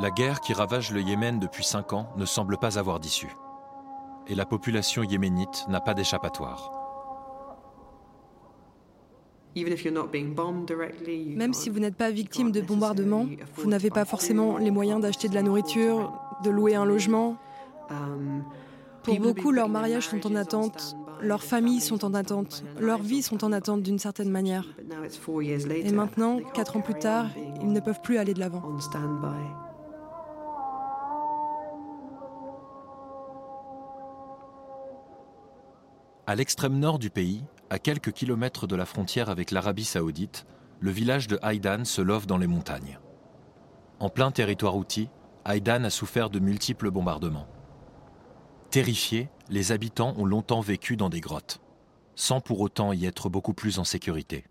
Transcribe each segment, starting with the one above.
La guerre qui ravage le Yémen depuis cinq ans ne semble pas avoir d'issue. Et la population yéménite n'a pas d'échappatoire. Même si vous n'êtes pas victime de bombardements, vous n'avez pas forcément les moyens d'acheter de la nourriture, de louer un logement. Pour beaucoup, leurs mariages sont en attente, leurs familles sont en attente, leurs vies sont en attente d'une certaine manière. Et maintenant, quatre ans plus tard, ils ne peuvent plus aller de l'avant. À l'extrême nord du pays, à quelques kilomètres de la frontière avec l'Arabie saoudite, le village de Haïdan se love dans les montagnes. En plein territoire outil, Haïdan a souffert de multiples bombardements. Terrifiés, les habitants ont longtemps vécu dans des grottes, sans pour autant y être beaucoup plus en sécurité.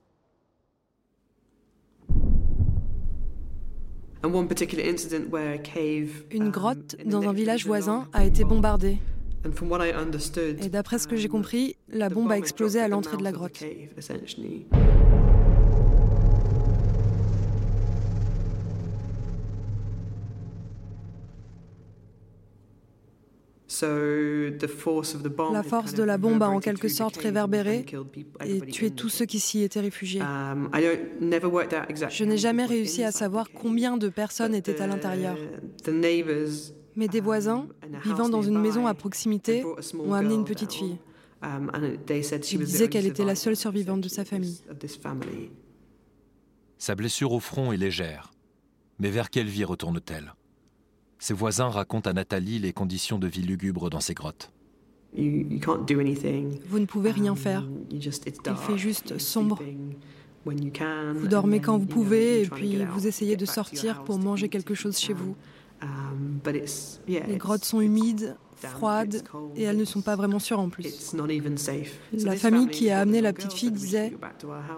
Une grotte dans un village voisin a été bombardée. Et d'après ce que j'ai compris, la bombe a explosé à l'entrée de la grotte. La force de la bombe a en quelque sorte réverbéré et tué tous ceux qui s'y étaient réfugiés. Um, Je n'ai jamais réussi à savoir combien de personnes étaient à l'intérieur. Mais des voisins, vivant dans une maison à proximité, ont amené une petite fille. Ils disaient qu'elle était la seule survivante de sa famille. Sa blessure au front est légère. Mais vers quelle vie retourne-t-elle? Ses voisins racontent à Nathalie les conditions de vie lugubres dans ces grottes. Vous ne pouvez rien faire. Um, Il fait juste sombre. Vous dormez quand vous pouvez et puis vous essayez de sortir pour manger quelque chose chez vous. Um, Les grottes sont humides, froides et elles ne sont pas vraiment sûres en plus. La famille qui a amené la petite fille disait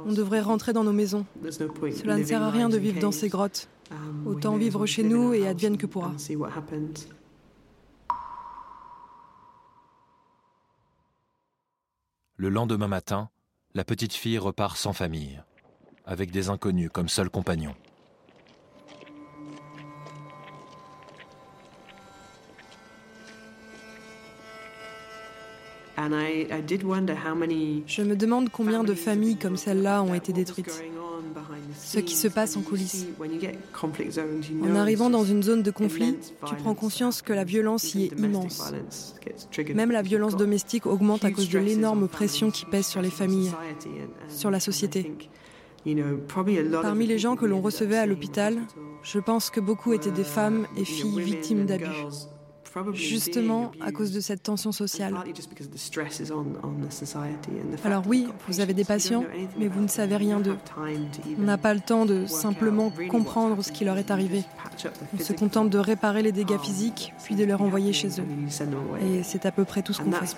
On devrait rentrer dans nos maisons. Cela ne sert à rien de vivre dans ces grottes. Um, Autant vivre chez nous et advienne que pourra. Le lendemain matin, la petite fille repart sans famille, avec des inconnus comme seul compagnon. Je me demande combien de familles comme celle-là ont été détruites. Ce qui se passe en coulisses. En arrivant dans une zone de conflit, tu prends conscience que la violence y est immense. Même la violence domestique augmente à cause de l'énorme pression qui pèse sur les familles, sur la société. Parmi les gens que l'on recevait à l'hôpital, je pense que beaucoup étaient des femmes et filles victimes d'abus justement à cause de cette tension sociale. Alors oui, vous avez des patients, mais vous ne savez rien d'eux. On n'a pas le temps de simplement comprendre ce qui leur est arrivé. On se contente de réparer les dégâts physiques, puis de les renvoyer chez eux. Et c'est à peu près tout ce qu'on fait.